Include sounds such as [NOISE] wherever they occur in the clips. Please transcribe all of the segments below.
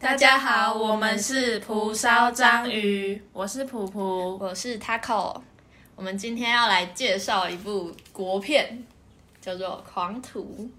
大家好，我们是蒲烧章鱼，我是普普。我是 Taco，我们今天要来介绍一部国片，叫做《狂徒》。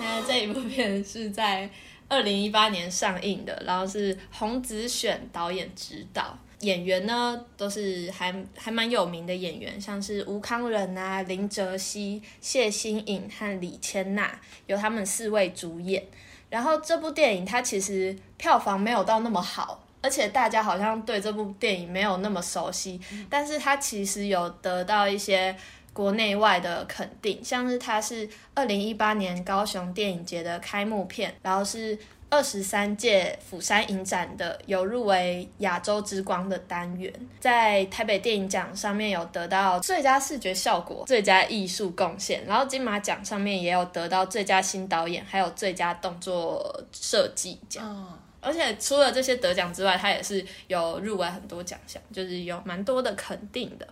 那这一部片是在二零一八年上映的，然后是洪子选导演执导，演员呢都是还还蛮有名的演员，像是吴康仁啊、林哲熙、谢欣颖和李千娜，由他们四位主演。然后这部电影它其实票房没有到那么好，而且大家好像对这部电影没有那么熟悉，但是它其实有得到一些国内外的肯定，像是它是二零一八年高雄电影节的开幕片，然后是二十三届釜山影展的有入围亚洲之光的单元，在台北电影奖上面有得到最佳视觉效果、最佳艺术贡献，然后金马奖上面也有得到最佳新导演，还有最佳动作设计奖。嗯，而且除了这些得奖之外，他也是有入围很多奖项，就是有蛮多的肯定的。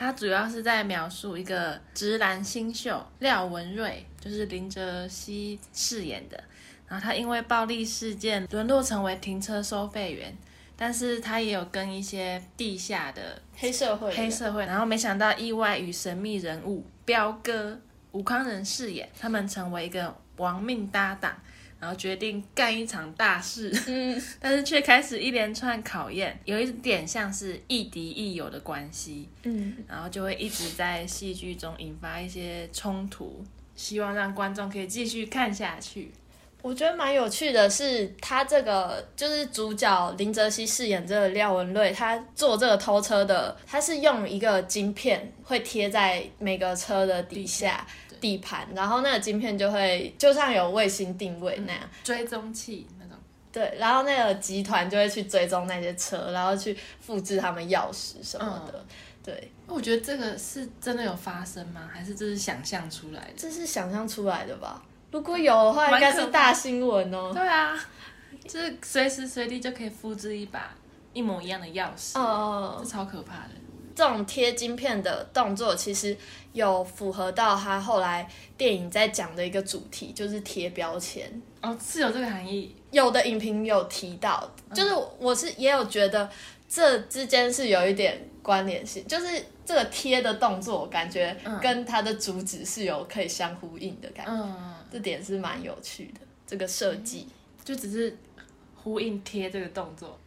它主要是在描述一个直男新秀廖文瑞，就是林哲熙饰演的。然后他因为暴力事件沦落成为停车收费员，但是他也有跟一些地下的黑社会黑社会，然后没想到意外与神秘人物彪哥吴康仁饰演，他们成为一个亡命搭档，然后决定干一场大事，嗯，[LAUGHS] 但是却开始一连串考验，有一点像是亦敌亦友的关系，嗯，然后就会一直在戏剧中引发一些冲突，希望让观众可以继续看下去。我觉得蛮有趣的是，他这个就是主角林哲熙饰演这个廖文瑞，他做这个偷车的，他是用一个晶片会贴在每个车的底下底盘，然后那个晶片就会就像有卫星定位那样，追踪器那种，对，然后那个集团就会去追踪那些车，然后去复制他们钥匙什么的，对，我觉得这个是真的有发生吗？还是这是想象出来的？这是想象出来的吧？如果有的话，应该是大新闻哦。对啊，就是随时随地就可以复制一把一模一样的钥匙，哦、这超可怕的。这种贴晶片的动作，其实有符合到他后来电影在讲的一个主题，就是贴标签。哦，是有这个含义。有的影评有提到，就是我是也有觉得这之间是有一点关联性，就是这个贴的动作，感觉跟它的主旨是有可以相呼应的感觉，嗯，这点是蛮有趣的。这个设计，就只是呼应贴这个动作。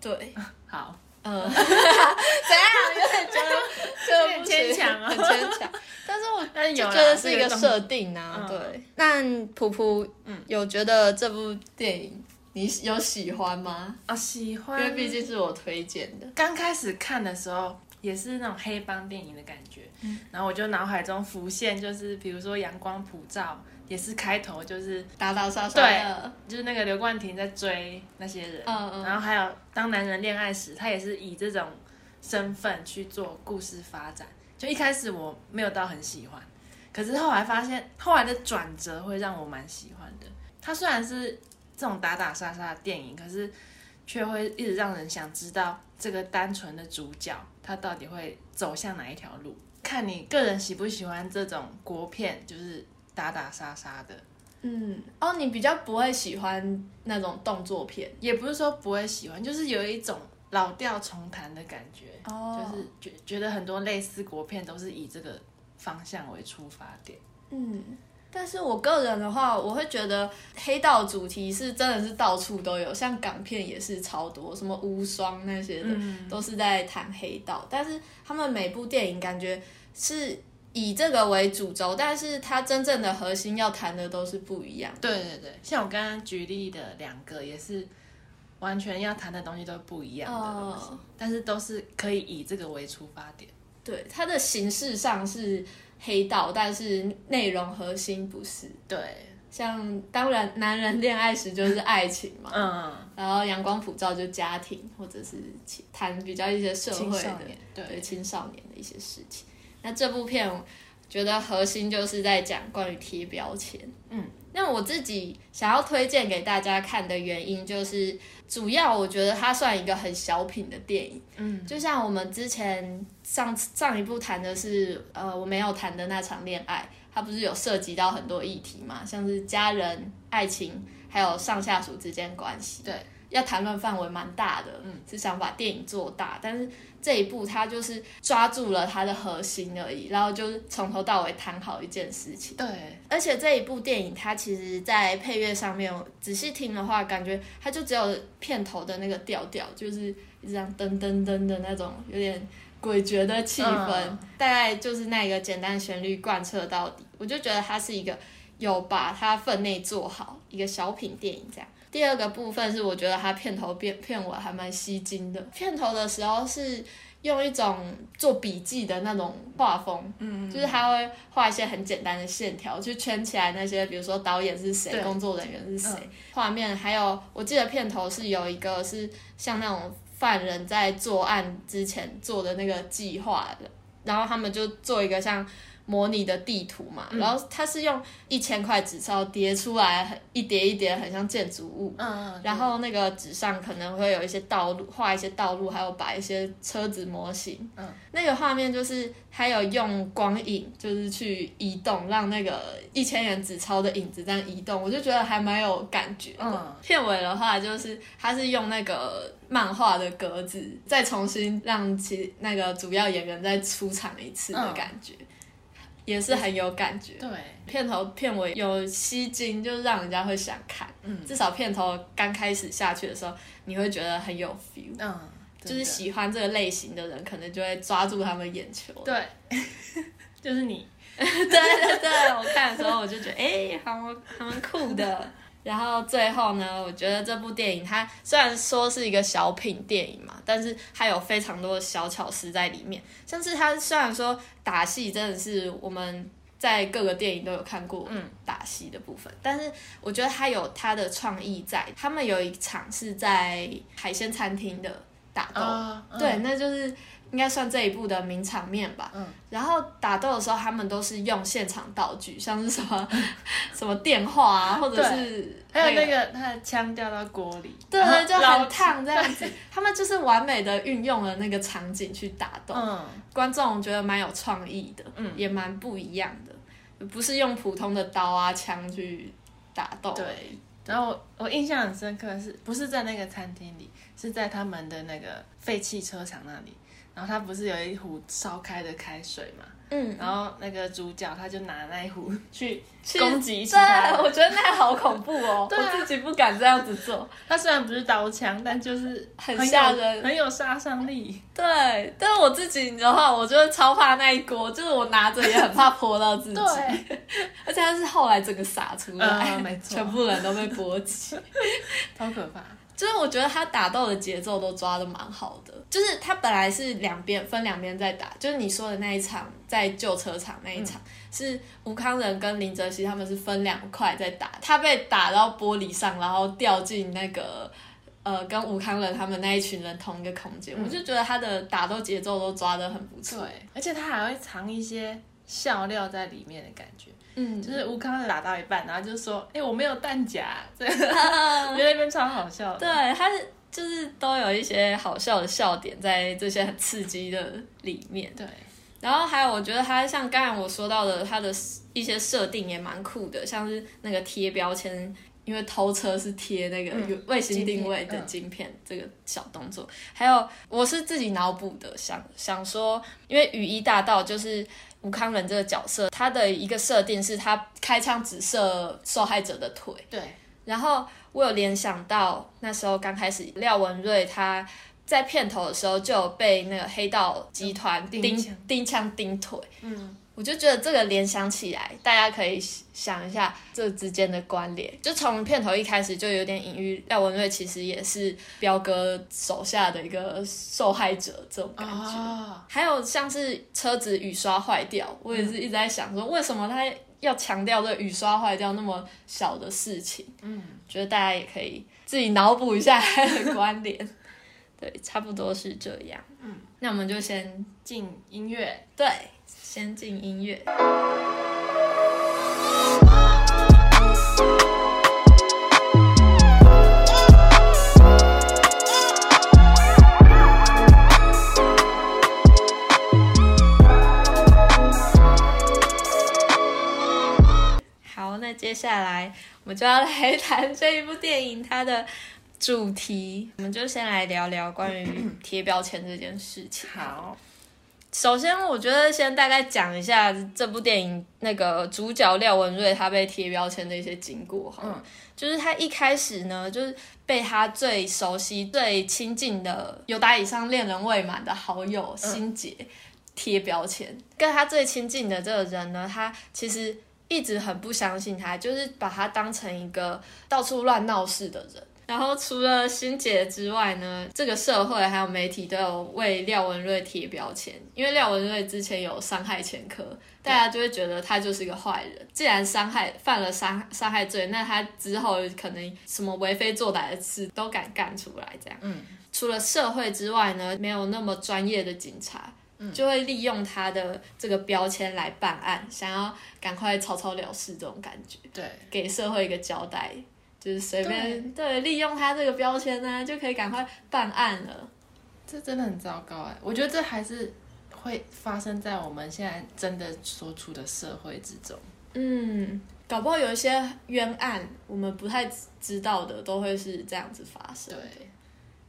对，[LAUGHS] 好，嗯，[LAUGHS] 怎样？有点觉得这个不牵强啊很牵强。[LAUGHS] 但是我就觉得是一个设定啊，嗯对。那普普，嗯有觉得这部电影你有喜欢吗？啊，喜欢因欢。为毕竟是我推荐的。刚开始看的时候也是那种黑帮电影的感觉，嗯然后我就脑海中浮现就是比如说《阳光普照》，也是开头就是打打杀杀对的，就是那个刘冠廷在追那些人，嗯嗯然后还有当男人恋爱时，他也是以这种身份去做故事发展。就一开始我没有到很喜欢，可是后来发现后来的转折会让我蛮喜欢的。他虽然是这种打打杀杀的电影，可是却会一直让人想知道这个单纯的主角他到底会走向哪一条路。看你个人喜不喜欢这种国片，就是打打杀杀的。嗯，哦，你比较不会喜欢那种动作片也不是说不会喜欢，就是有一种老调重弹的感觉，哦就是觉觉得很多类似国片都是以这个方向为出发点。嗯，但是我个人的话，我会觉得黑道主题是真的是到处都有，像港片也是超多，什么无双那些的，嗯都是在谈黑道。但是他们每部电影感觉是以这个为主轴，但是它真正的核心要谈的都是不一样。对对对，像我刚刚举例的两个，也是完全要谈的东西都不一样的东西，哦但是都是可以以这个为出发点。对，它的形式上是黑道，但是内容核心不是。对，像当然，男人恋爱时就是爱情嘛，嗯，然后阳光普照就家庭，或者是谈比较一些社会的，对对青少年的一些事情。那这部片我觉得核心就是在讲关于贴标签，嗯，那我自己想要推荐给大家看的原因，就是主要我觉得它算一个很小品的电影。嗯，就像我们之前上上一部谈的是，呃，我没有谈的那场恋爱，它不是有涉及到很多议题嘛，像是家人、爱情，还有上下属之间关系。对，要谈论范围蛮大的，嗯，是想把电影做大，但是这一部它就是抓住了它的核心而已，然后就是从头到尾谈好一件事情。对，而且这一部电影它其实，在配乐上面仔细听的话，感觉它就只有片头的那个调调，就是一直这样噔噔噔的那种有点诡谲的气氛，嗯大概就是那个简单旋律贯彻到底。我就觉得它是一个有把它分内做好一个小品电影这样。第二个部分是我觉得它片头片片尾还蛮吸睛的，片头的时候是用一种做笔记的那种画风，嗯，就是他会画一些很简单的线条，去圈起来那些，比如说导演是谁，工作人员是谁嗯，画、面还有我记得片头是有一个是像那种犯人在作案之前做的那个计划的，然后他们就做一个像。模拟的地图嘛，嗯然后它是用一千块纸钞叠出来，很一叠一叠，很像建筑物。嗯，嗯然后那个纸上可能会有一些道路，画一些道路，还有摆一些车子模型。嗯，那个画面就是还有用光影，就是去移动，让那个一千元纸钞的影子这样移动，我就觉得还蛮有感觉的。嗯片尾的话就是它是用那个漫画的格子，再重新让其那个主要演员再出场一次的感觉。也是很有感觉，对，片头片尾有吸睛，就让人家会想看。嗯。至少片头刚开始下去的时候，你会觉得很有 feel，嗯，就是喜欢这个类型的人，可能就会抓住他们眼球。对，[LAUGHS] 就是你，[LAUGHS] 对对对，我看的时候我就觉得，哎、还蛮还蛮酷的。然后最后呢，我觉得这部电影它虽然说是一个小品电影嘛，但是它有非常多的小巧思在里面。像是它虽然说打戏真的是我们在各个电影都有看过，嗯，打戏的部分，但是我觉得它有它的创意在。他们有一场是在海鲜餐厅的打斗，对，，那就是应该算这一部的名场面吧。嗯，然后打斗的时候，他们都是用现场道具，像是什么 [LAUGHS] 什么电话啊，或者是还有那个他的枪掉到锅里，对对，就捞很烫 [LAUGHS] 这样子。他们就是完美的运用了那个场景去打斗，嗯，观众觉得蛮有创意的，嗯也蛮不一样的，不是用普通的刀啊枪去打斗。对。然后我我印象很深刻的是，不是在那个餐厅里，是在他们的那个废弃车场那里。然后他不是有一壶烧开的开水嘛？嗯，然后那个主角他就拿那一壶 [LAUGHS] 去去攻击其对他，人。我觉得那好恐怖哦，[LAUGHS] 我自己不敢这样子做。他虽然不是刀枪，但就是很吓人很有杀伤力。对，但是我自己的话，我就是超怕那一锅，就是我拿着也很怕泼到自己。对，[LAUGHS] 而且他是后来整个洒出来，嗯没错全部人都被波及。超可怕。就是我觉得他打斗的节奏都抓的蛮好的，就是他本来是两边分两边在打，就是你说的那一场在旧车场那一场，是吴康仁跟林哲熙他们是分两块在打，他被打到玻璃上，然后掉进那个。呃，跟吴康仁他们那一群人同一个空间，我就觉得他的打斗节奏都抓的很不错。对，而且他还会藏一些笑料在里面的感觉。嗯，就是吴康打到一半，然后就说：“哎、我没有弹夹。”这个 [LAUGHS] 我觉得那边超好笑的。对，他是就是都有一些好笑的笑点在这些很刺激的里面。对，然后还有，我觉得他像刚才我说到的，他的一些设定也蛮酷的，像是那个贴标签，因为偷车是贴那个卫星定位的晶片这个小动作，还有我是自己脑补的，想想说，因为雨衣大道就是。吴康仁这个角色，他的一个设定是他开枪只射受害者的腿，对，然后我有联想到那时候刚开始廖文瑞他在片头的时候就有被那个黑道集团钉钉枪钉枪钉腿，嗯，我就觉得这个联想起来，大家可以想一下这之间的关联。就从片头一开始就有点隐喻，廖文瑞其实也是彪哥手下的一个受害者这种感觉。哦，还有像是车子雨刷坏掉，我也是一直在想说，为什么他要强调这雨刷坏掉那么小的事情？嗯，觉得大家也可以自己脑补一下他 [LAUGHS] 的关联。[LAUGHS] 对，差不多是这样。嗯，那我们就先进音乐。对，先进音乐。好那接下来我们就要来谈这一部电影它的主题。我们就先来聊聊关于贴标签这件事情。好。首先，我觉得先大概讲一下这部电影那个主角廖文瑞他被贴标签的一些经过哈。嗯就是他一开始呢，就是被他最熟悉、最亲近的有打以上恋人未满的好友心杰贴标签。跟他最亲近的这个人呢，他其实一直很不相信他，就是把他当成一个到处乱闹事的人。然后除了欣姐之外呢，这个社会还有媒体都有为廖文瑞贴标签，因为廖文瑞之前有伤害前科，大家就会觉得他就是一个坏人。既然伤害犯了伤伤害罪，那他之后可能什么为非作歹的事都敢干出来，这样。嗯，除了社会之外呢，没有那么专业的警察。就会利用他的这个标签来办案，想要赶快草草了事这种感觉，对，给社会一个交代。就是随便对利用他这个标签呢，就可以赶快办案了。这真的很糟糕哎！我觉得这还是会发生在我们现在真的所处的社会之中。嗯，搞不好有一些冤案，我们不太知道的，都会是这样子发生。对，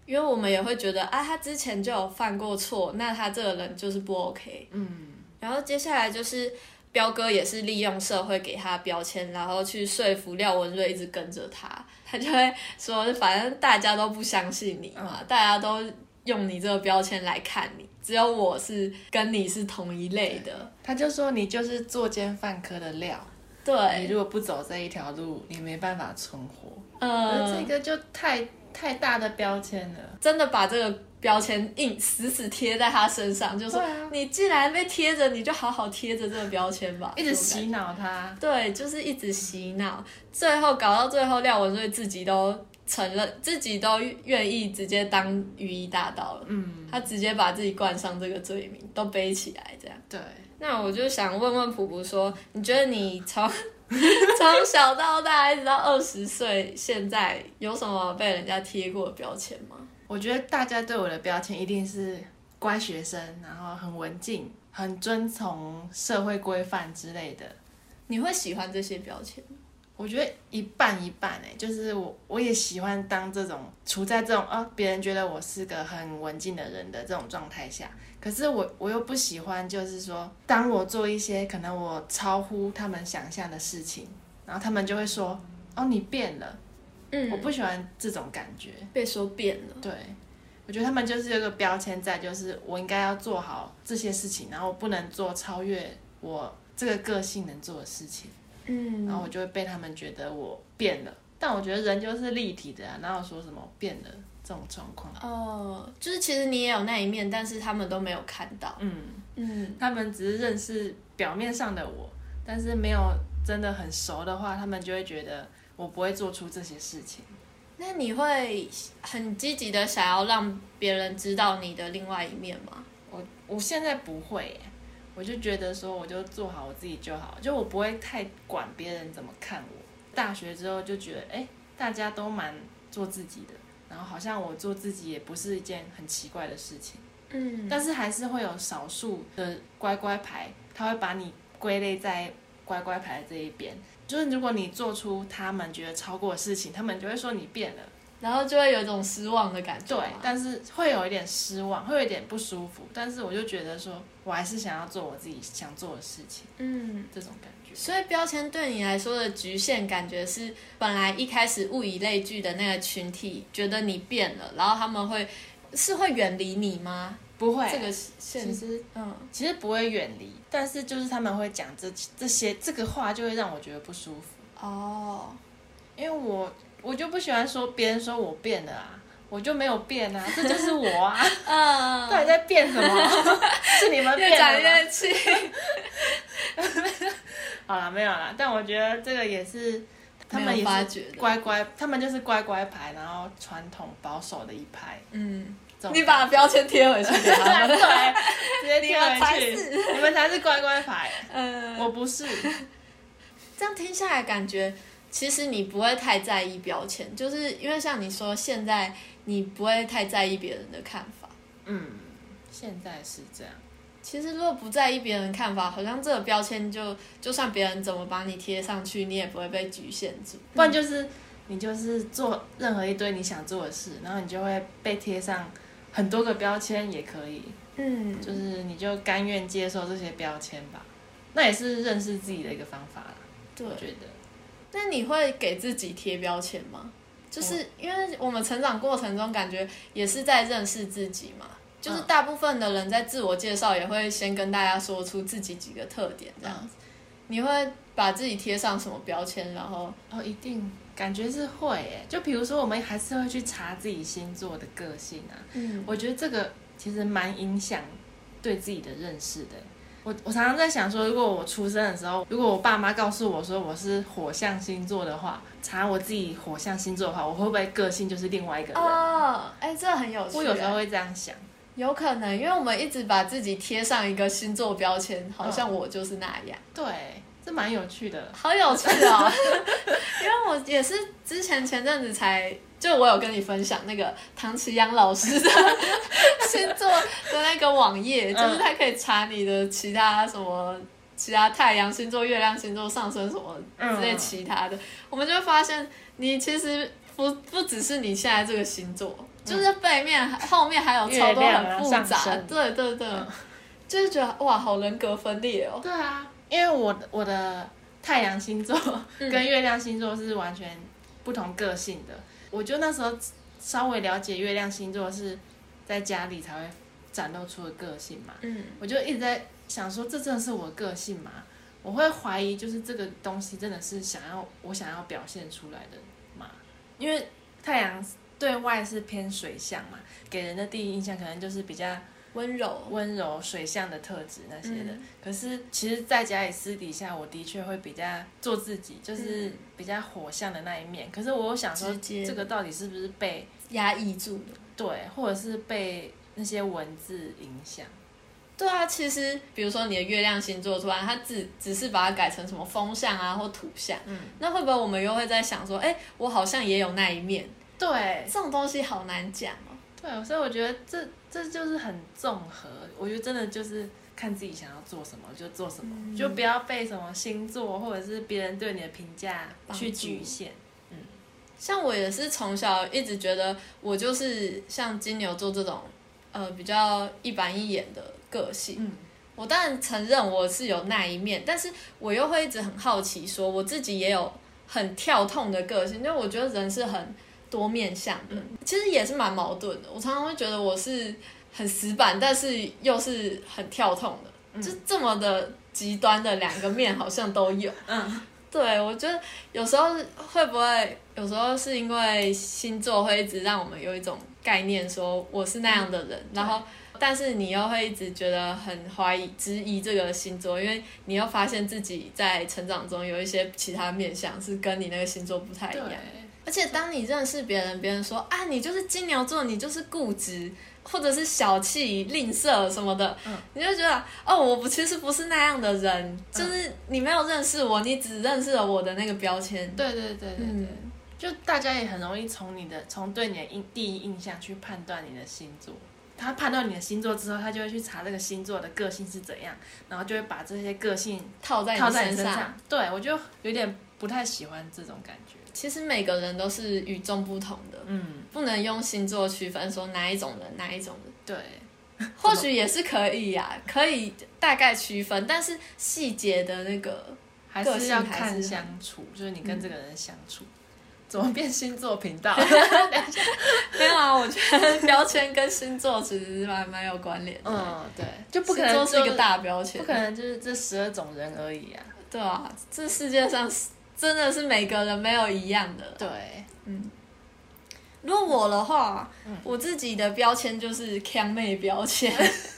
因为我们也会觉得啊，他之前就有犯过错，那他这个人就是不 OK。嗯，然后接下来就是彪哥也是利用社会给他标签，然后去说服廖文瑞一直跟着他，[LAUGHS] 他就会说，反正大家都不相信你嘛，大家都用你这个标签来看你，只有我是跟你是同一类的。他就说你就是作奸犯科的料，对你，如果不走这一条路，你没办法存活。呃，这个就太太大的标签了。真的把这个标签硬死死贴在他身上，就说、啊你既然被贴着，你就好好贴着这个标签吧，一直洗脑他，对，就是一直洗脑，最后搞到最后，廖文瑞自己都承认，自己都愿意直接当雨衣大盗了。嗯，他直接把自己冠上这个罪名，都背起来这样。对，那我就想问问普普说，你觉得你从 [LAUGHS] 从小到大一直到二十岁，现在有什么被人家贴过的标签吗？我觉得大家对我的标签一定是乖学生，然后很文静，很遵从社会规范之类的。你会喜欢这些标签吗？我觉得一半一半哎、就是我我也喜欢当这种处在这种啊别人觉得我是个很文静的人的这种状态下，可是我我又不喜欢，就是说当我做一些可能我超乎他们想象的事情，然后他们就会说哦你变了，嗯我不喜欢这种感觉。被说变了。对，我觉得他们就是有个标签在，就是我应该要做好这些事情，然后我不能做超越我这个个性能做的事情。嗯然后我就会被他们觉得我变了。但我觉得人就是立体的啊，哪有说什么变了这种状况？哦，就是其实你也有那一面，但是他们都没有看到。嗯，嗯，他们只是认识表面上的我，但是没有真的很熟的话，他们就会觉得我不会做出这些事情。那你会很积极的想要让别人知道你的另外一面吗？我我现在不会耶，我就觉得说我就做好我自己就好，就我不会太管别人怎么看我。大学之后就觉得，哎，大家都蛮做自己的，然后好像我做自己也不是一件很奇怪的事情。嗯但是还是会有少数的乖乖牌，他会把你归类在乖乖牌的这一边。就是如果你做出他们觉得超过的事情，他们就会说你变了。然后就会有一种失望的感觉对。，但是会有一点失望，会有一点不舒服。但是我就觉得说，我还是想要做我自己想做的事情，嗯，这种感觉。所以标签对你来说的局限感觉是，本来一开始物以类聚的那个群体觉得你变了，然后他们会是会远离你吗？不会，这个现其实嗯其实不会远离，但是就是他们会讲这这些这个话，就会让我觉得不舒服。哦，因为我我就不喜欢说别人说我变了啊，我就没有变啊，[LAUGHS] 这就是我啊，嗯，到底在变什么？[LAUGHS] 是你们越变了越气。[LAUGHS] 好了，没有啦，但我觉得这个也是他们也是乖乖，他们就是乖乖牌，然后传统保守的一派。嗯，你把标签贴回去给他们。[LAUGHS] 对，直接贴你们才回去是，你们才是乖乖牌，[LAUGHS] 嗯，我不是。这样听下来，感觉其实你不会太在意标签，就是因为像你说，现在你不会太在意别人的看法。嗯，现在是这样。其实如果不在意别人看法，好像这个标签就就算别人怎么把你贴上去，你也不会被局限住。不然就是你就是做任何一堆你想做的事，然后你就会被贴上很多个标签，也可以，嗯，就是你就甘愿接受这些标签吧。那也是认识自己的一个方法啦，对我。觉得。那你会给自己贴标签吗？就是因为我们成长过程中，感觉也是在认识自己嘛。就是大部分的人在自我介绍也会先跟大家说出自己几个特点，这样子。你会把自己贴上什么标签？然后哦，一定感觉是会诶。就比如说，我们还是会去查自己星座的个性啊。嗯，我觉得这个其实蛮影响对自己的认识的。我我常常在想说，如果我出生的时候，如果我爸妈告诉我说我是火象星座的话，查我自己火象星座的话，我会不会个性就是另外一个人？哦，哎，这很有趣。我有时候会这样想。有可能，因为我们一直把自己贴上一个星座标签，好像我就是那样。对，这蛮有趣的。好有趣哦！[LAUGHS] 因为我也是之前前阵子才，就我有跟你分享那个唐奇阳老师的星座的那个网页，就是他可以查你的其他什么。其他太阳星座、月亮星座、上升什么之类其他的，我们就发现你其实不不只是你现在这个星座，就是背面后面还有超多很复杂，对对对，就是觉得哇，好人格分裂哦。对啊，因为我我的太阳星座跟月亮星座是完全不同个性的，我就那时候稍微了解月亮星座是在家里才会展露出的个性嘛，嗯，我就一直在。想说这真的是我的个性吗？我会怀疑，就是这个东西真的是想要我想要表现出来的吗？因为太阳对外是偏水象嘛，给人的第一印象可能就是比较温柔、温柔水象的特质那些的。可是其实在家里私底下，我的确会比较做自己，就是比较火象的那一面。可是我想说，这个到底是不是被压抑住的？对，或者是被那些文字影响？对啊，其实比如说你的月亮星座突然它只只是把它改成什么风象啊或土象，嗯，那会不会我们又会在想说，哎，我好像也有那一面？对，这种东西好难讲哦。对，所以我觉得这这就是很综合，我觉得真的就是看自己想要做什么就做什么，就不要被什么星座或者是别人对你的评价去局限。嗯，像我也是从小一直觉得我就是像金牛座这种，呃，比较一板一眼的。个性，嗯，我当然承认我是有那一面，但是我又会一直很好奇，说我自己也有很跳痛的个性，因为我觉得人是很多面相的，其实也是蛮矛盾的。我常常会觉得我是很死板，但是又是很跳痛的，就这么的极端的两个面好像都有。[LAUGHS] 嗯，对，我觉得有时候会不会，有时候是因为星座会一直让我们有一种概念，说我是那样的人，然后。但是你又会一直觉得很怀疑、质疑这个星座，因为你又发现自己在成长中有一些其他面相是跟你那个星座不太一样。而且当你认识别人，别人说啊，你就是金牛座，你就是固执，或者是小气、吝啬什么的，你就觉得哦，我不其实不是那样的人，就是你没有认识我，你只认识了我的那个标签。对对对对对，就大家也很容易从你的从对你的印第一印象去判断你的星座。他判断你的星座之后，他就会去查这个星座的个性是怎样，然后就会把这些个性套在套在你身上。对我就有点不太喜欢这种感觉。其实每个人都是与众不同的，嗯，不能用星座区分说哪一种人哪一种人。对，或许也是可以呀，可以大概区分，但是细节的那个还是要看相处，就是你跟这个人相处。怎么变星座频道？[LAUGHS] 没有啊，我觉得标签跟星座其实蛮蛮有关联的。嗯，对，就不可能是一个大标签，不可能就是这十二种人而已啊。对啊，这世界上真的是每个人没有一样的。对，嗯。如果我的话，我自己的标签就是强妹标签。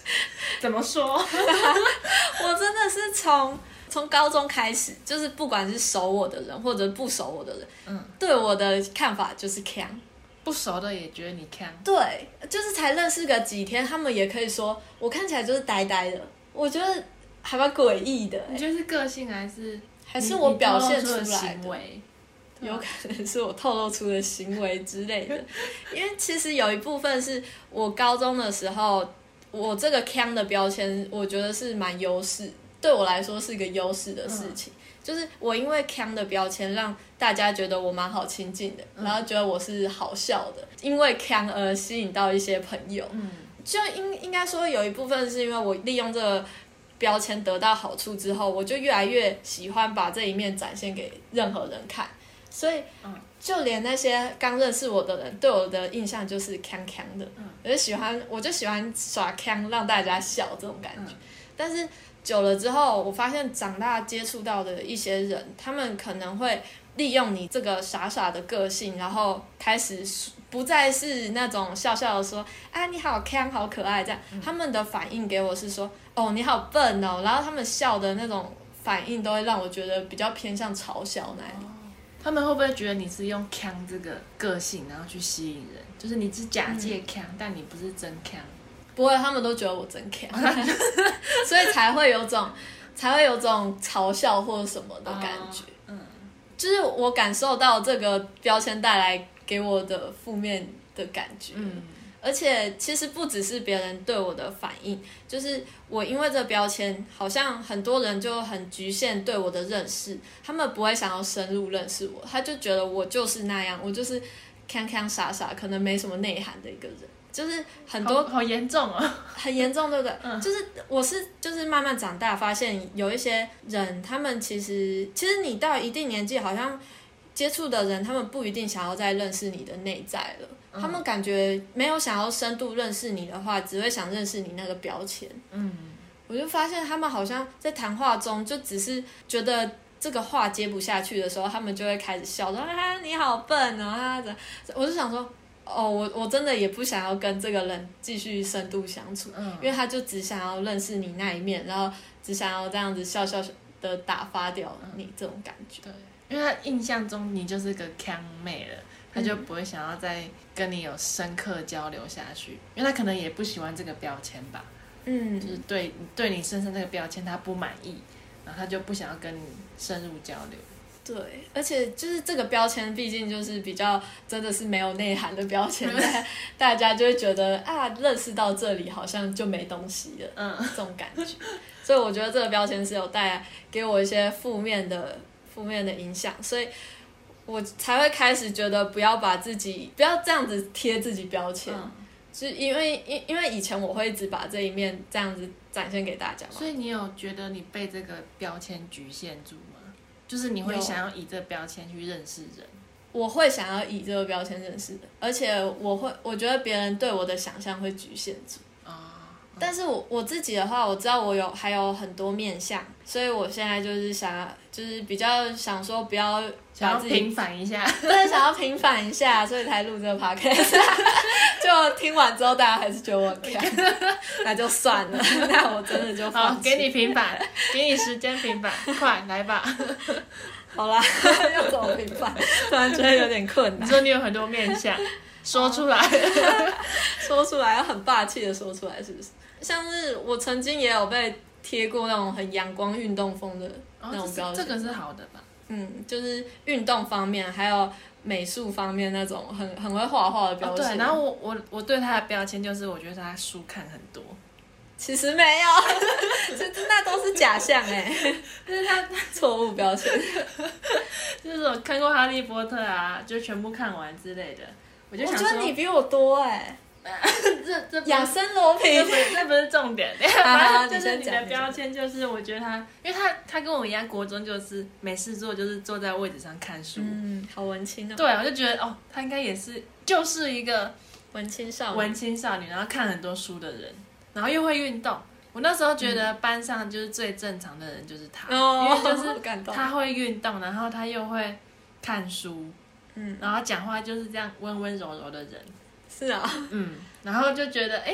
[LAUGHS] 怎么说？[LAUGHS] 我真的是从。从高中开始，就是不管是熟我的人或者不熟我的人，嗯，对我的看法就是强，不熟的也觉得你强，对，就是才认识个几天，他们也可以说我看起来就是呆呆的，我觉得还蛮诡异的。你觉得是个性还是还是我表现出来的？有可能是我透露出的行为之类的，因为其实有一部分是我高中的时候。我这个腔的标签，我觉得是蛮优势，对我来说是一个优势的事情。就是我因为腔的标签，让大家觉得我蛮好亲近的，然后觉得我是好笑的，因为腔而吸引到一些朋友。嗯，就应应该说有一部分是因为我利用这个标签得到好处之后，我就越来越喜欢把这一面展现给任何人看，所以嗯。就连那些刚认识我的人对我的印象就是康康的，嗯。我就喜欢我就喜欢耍康让大家笑这种感觉，嗯。但是久了之后，我发现长大接触到的一些人，他们可能会利用你这个傻傻的个性，然后开始不再是那种笑笑的说啊你好 can 好可爱这样，他们的反应给我是说哦你好笨哦，然后他们笑的那种反应都会让我觉得比较偏向嘲笑那里。他们会不会觉得你是用 can 这个个性，然后去吸引人？就是你是假借腔，但你不是真 can。不会，他们都觉得我真 can，[LAUGHS] 所以才会有种才会有种嘲笑或者什么的感觉。嗯，就是我感受到这个标签带来给我的负面的感觉。嗯，而且其实不只是别人对我的反应，就是我因为这个标签，好像很多人就很局限对我的认识，他们不会想要深入认识我，他就觉得我就是那样，我就是康康傻傻，可能没什么内涵的一个人，就是很多好好严重哦。很严重，对不对？嗯就是我是就是慢慢长大，发现有一些人，他们其实其实你到一定年纪，好像接触的人，他们不一定想要再认识你的内在了。嗯他们感觉没有想要深度认识你的话，只会想认识你那个标签。嗯，我就发现他们好像在谈话中，就只是觉得这个话接不下去的时候，他们就会开始笑说：“啊，你好笨哦！”我就想说，哦，我我真的也不想要跟这个人继续深度相处，嗯因为他就只想要认识你那一面，然后只想要这样子笑笑的打发掉你这种感觉。对，因为他印象中你就是个腔妹了，他就不会想要再跟你有深刻交流下去，因为他可能也不喜欢这个标签吧，嗯就是对对你身上这个标签他不满意，然后他就不想要跟你深入交流。对，而且就是这个标签，毕竟就是比较真的是没有内涵的标签，大 [LAUGHS] 大家就会觉得啊，认识到这里好像就没东西了，嗯，这种感觉。所以我觉得这个标签是有带来给我一些负面的负面的影响，所以我才会开始觉得不要把自己不要这样子贴自己标签，嗯是因为因因为以前我会一直把这一面这样子展现给大家嘛，所以你有觉得你被这个标签局限住吗？就是你会想要以这个标签去认识人。我会想要以这个标签认识的，而且我会，我觉得别人对我的想象会局限住。啊、但是我我自己的话，我知道我有还有很多面相，所以我现在就是想要，就是比较想说不要把自己想要平反一下。[LAUGHS] 对想要平反一下，所以才录这个 podcast。[LAUGHS] 就听完之后，大家还是觉得我很强，那就算了，那我真的就好放，给你平反，[LAUGHS] 给你时间平反，快来吧！好啦，要怎么平反？突然觉得有点困你，说你有很多面相，说出来。说出来要很霸气的说出来，是不是？像是我曾经也有被贴过那种很阳光运动风的那种标签，哦这个是好的吧？嗯，就是运动方面还有美术方面那种很很会画画的标哦，签。对，然后我我我对他的标签就是，我觉得他书看很多，其实没有，[LAUGHS] 这这那都是假象哎，就是他错误标签。[LAUGHS] 就是我看过《哈利波特》啊，就全部看完之类的，我就我觉想说，得你比我多哎，这这不养生罗这平不。是这不是重点，[LAUGHS] 好反正就是你的标签就是，我觉得他，因为他他跟我一样，国中就是没事做，就是坐在位置上看书。嗯，好文青哦，对，我就觉得哦，他应该也是就是一个文青少女。文青少女，然后看很多书的人，然后又会运动。我那时候觉得班上就是最正常的人就是他，哦，因为就是感动。他会运动，然后他又会看书，嗯，然后讲话就是这样温温柔柔的人，是啊，嗯，然后就觉得哎、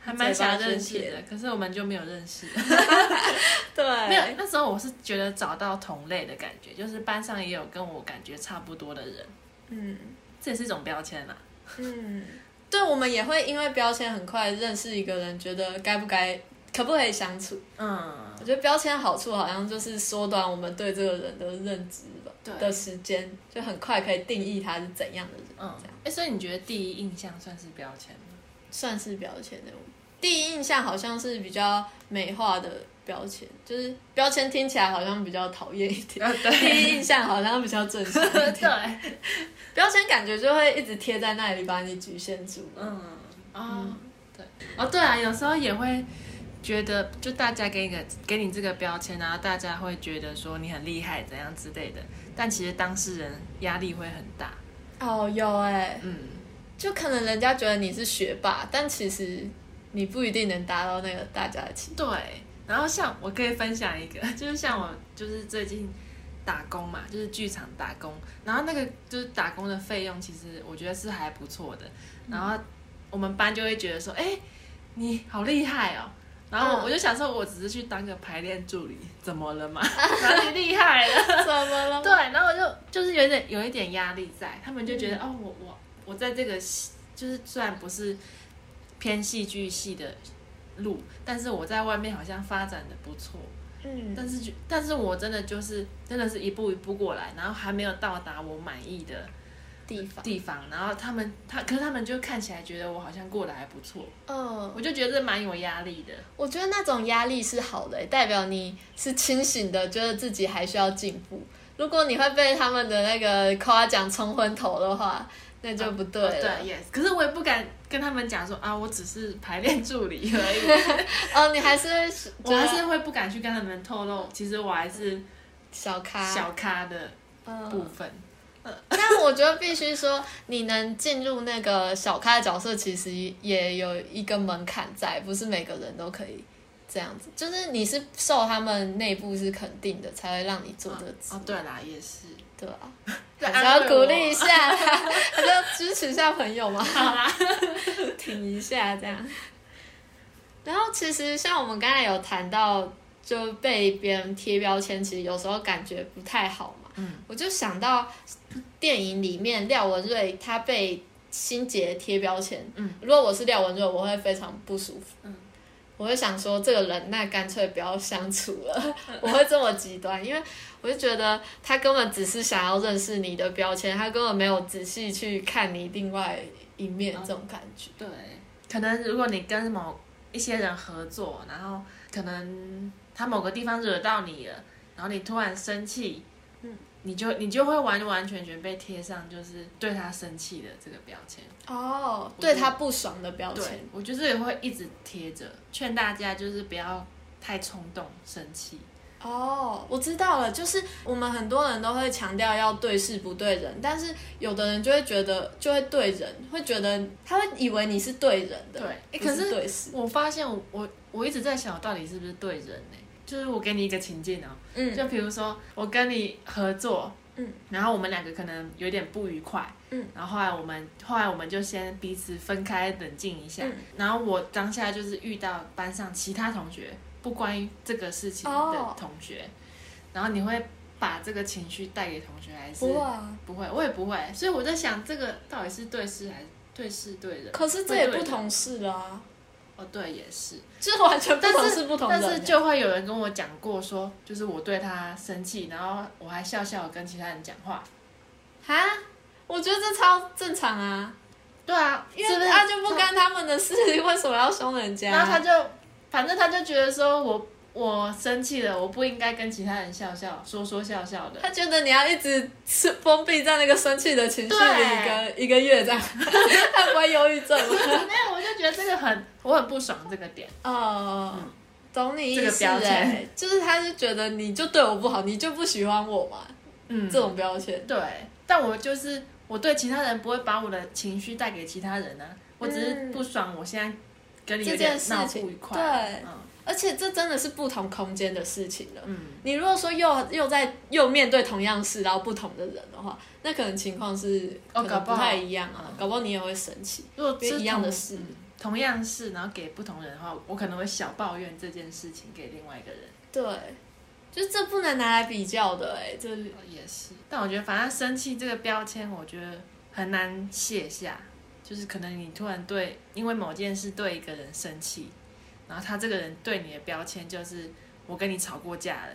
还蛮想认识的，可是我们就没有认识。[LAUGHS] 对，没有，那时候我是觉得找到同类的感觉，就是班上也有跟我感觉差不多的人，嗯。这也是一种标签啦。嗯，对，我们也会因为标签很快认识一个人，觉得该不该、可不可以相处。嗯。我，觉得标签好处好像就是缩短我们对这个人的认知的时间，就很快可以定义他是怎样的人，嗯这样，哎、所以你觉得第一印象算是标签吗？算是标签的。第一印象好像是比较美化的标签，就是标签听起来好像比较讨厌一点，啊第一印象好像比较正常一点。[LAUGHS] 对，标签感觉就会一直贴在那里，把你局限住。嗯哦对哦对啊，有时候也会觉得，就大家给你个给你这个标签，然后大家会觉得说你很厉害怎样之类的，但其实当事人压力会很大。哦，有哎、嗯，就可能人家觉得你是学霸，但其实你不一定能达到那个大家的期待。对。然后像我可以分享一个，[LAUGHS] 就是像我就是最近打工嘛，就是剧场打工，然后那个就是打工的费用，其实我觉得是还不错的。然后我们班就会觉得说，哎、你好厉害哦。然后我就想说，我只是去当个排练助理，怎么了嘛？[LAUGHS] 哪里厉害了？[LAUGHS] 怎么了？[LAUGHS] 对，然后我就就是有点有一点压力在，他们就觉得、哦，我我我在这个戏就是虽然不是偏戏剧系的路，但是我在外面好像发展的不错，嗯，但是就但是我真的就是真的是一步一步过来，然后还没有到达我满意的地方，地方，然后他们他可是他们就看起来觉得我好像过得还不错，嗯，我就觉得这蛮有压力的。我觉得那种压力是好的、欸代表你是清醒的，觉得自己还需要进步。如果你会被他们的那个夸奖冲昏头的话，那就不对哦了。对，yes，可是我也不敢跟他们讲说啊，我只是排练助理而已。[LAUGHS] 哦，你还是 [LAUGHS] 我还是会不敢去跟他们透露，其实我还是小咖。小咖的嗯部分。[LAUGHS] 但我觉得必须说，你能进入那个小咖的角色，其实也有一个门槛在，不是每个人都可以这样子。就是你是受他们内部是肯定的，才会让你做这个职哦，对啦，也是。对啊，对还是要 [LAUGHS] 鼓励一下，还是要支持一下朋友嘛，好啦，[LAUGHS] 挺一下这样。然后其实像我们刚才有谈到，就被别人贴标签，其实有时候感觉不太好嘛。嗯，我就想到电影里面廖文瑞他被心杰贴标签，嗯，如果我是廖文瑞，我会非常不舒服，嗯，我会想说这个人那干脆不要相处了，我会这么极端，因为我就觉得他根本只是想要认识你的标签，他根本没有仔细去看你另外一面这种感觉。对，可能如果你跟某一些人合作，然后可能他某个地方惹到你了，然后你突然生气，嗯，你就你就会完完全全被贴上就是对他生气的这个标签。哦，对他不爽的标对签。，我就是也会一直贴着，劝大家就是不要太冲动生气。哦，我知道了，就是我们很多人都会强调要对事不对人，但是有的人就会觉得就会对人，会觉得他会以为你是对人的，对可是对事。我发现我我我一直在想，我到底是不是对人呢、就是我给你一个情境哦、嗯。就比如说我跟你合作，嗯，然后我们两个可能有点不愉快，嗯，然后后来我们后来我们就先彼此分开冷静一下，嗯。然后我当下就是遇到班上其他同学不关于这个事情的哦同学，然后你会把这个情绪带给同学还是不会啊，不会？我也不会，所以我在想这个到底是对事还是对事对人？可是这也不同事了啊，哦，对，也是。就是完全不但是不同人欸。但是就会有人跟我讲过说，就是我对他生气，然后我还笑笑跟其他人讲话。哈，我觉得这超正常啊，对啊，因为他就不干他们的事，[LAUGHS] 为什么要凶人家？然后他就，反正他就觉得说我我生气了，我不应该跟其他人笑笑说说笑笑的。他觉得你要一直是封闭在那个生气的情绪里对一个一个月这样，[LAUGHS] 他不会忧郁症吗？没有，我就觉得这个很我很不爽这个点。哦，懂你意这个思标签哎，就是他是觉得你就对我不好，你就不喜欢我嘛，嗯，这种标签。对，但我就是我对其他人不会把我的情绪带给其他人啊，我只是嗯不爽，我现在跟你有这点闹不愉快。对嗯而且这真的是不同空间的事情了。嗯，你如果说又又在又面对同样事，然后不同的人的话，那可能情况是可能哦搞不太一样啊，搞不好你也会生气。如果是一样的事嗯同样事，然后给不同人的话，我可能会小抱怨这件事情给另外一个人。对，就这不能拿来比较的哎、这也是，但我觉得反正生气这个标签，我觉得很难卸下。就是可能你突然对因为某件事对一个人生气，然后他这个人对你的标签就是我跟你吵过架了，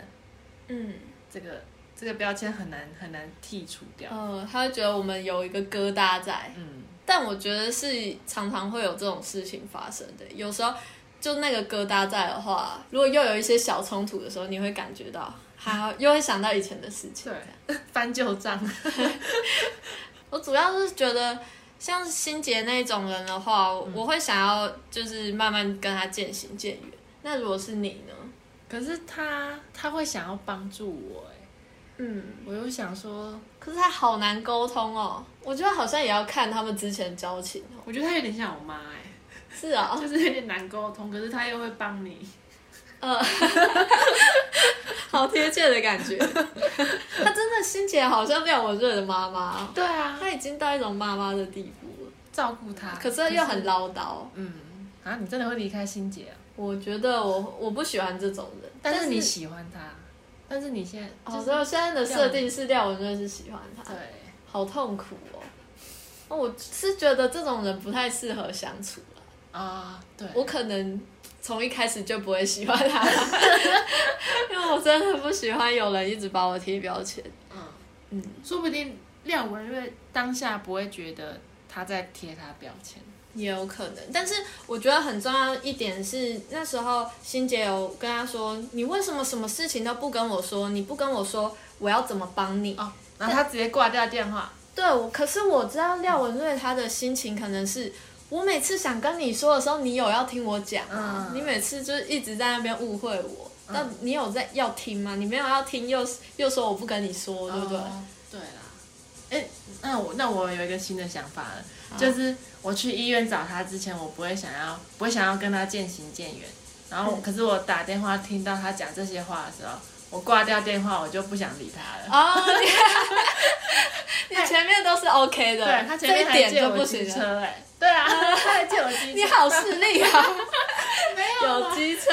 嗯这个这个标签很难很难剔除掉。呃，他会觉得我们有一个疙瘩在。嗯，但我觉得是常常会有这种事情发生的。有时候就那个疙瘩在的话，如果又有一些小冲突的时候，你会感觉到，还又会想到以前的事情。对，[LAUGHS] 翻旧账。[LAUGHS] 我主要是觉得，像心杰那种人的话，我会想要就是慢慢跟他渐行渐远。那如果是你呢？可是他他会想要帮助我，哎，嗯，我又想说，可是他好难沟通哦。我觉得好像也要看他们之前交情哦。我觉得他有点像我妈，哎，是啊，就是有点难沟通，可是他又会帮你，呃，好贴切的感觉。他真的心姐好像廖文瑞的妈妈，对啊，他已经到一种妈妈的地步了，照顾他，可是又很唠叨。嗯，啊，你真的会离开心姐啊？我觉得我我不喜欢这种人，但是你喜欢他，但是你现在哦，所以我现在的设定是廖文瑞是喜欢他，对，好痛苦哦。哦，我是觉得这种人不太适合相处了啊，对，我可能从一开始就不会喜欢他，[LAUGHS] 因为我真的不喜欢有人一直把我贴标签。嗯嗯，说不定廖文瑞当下不会觉得他在贴他标签。也有可能，但是我觉得很重要一点是，那时候欣姐有跟他说：“你为什么什么事情都不跟我说？你不跟我说，我要怎么帮你？”哦，然后他直接挂掉电话。对，我可是我知道廖文瑞他的心情可能是，我每次想跟你说的时候，你有要听我讲吗？你每次就是一直在那边误会我，那你有在要听吗？你没有要听，又又说我不跟你说，对不对？对啦。哎，那我那我有一个新的想法了。就是我去医院找他之前，我不会想要，不会想要跟他渐行渐远。然后，可是我打电话听到他讲这些话的时候，我挂掉电话，我就不想理他了。哦，你 [LAUGHS] 前面都是 OK 的，对他前面还借我机车，哎，对啊，[LAUGHS] 他还借我机车，你好势利啊！[LAUGHS] 没有，有机车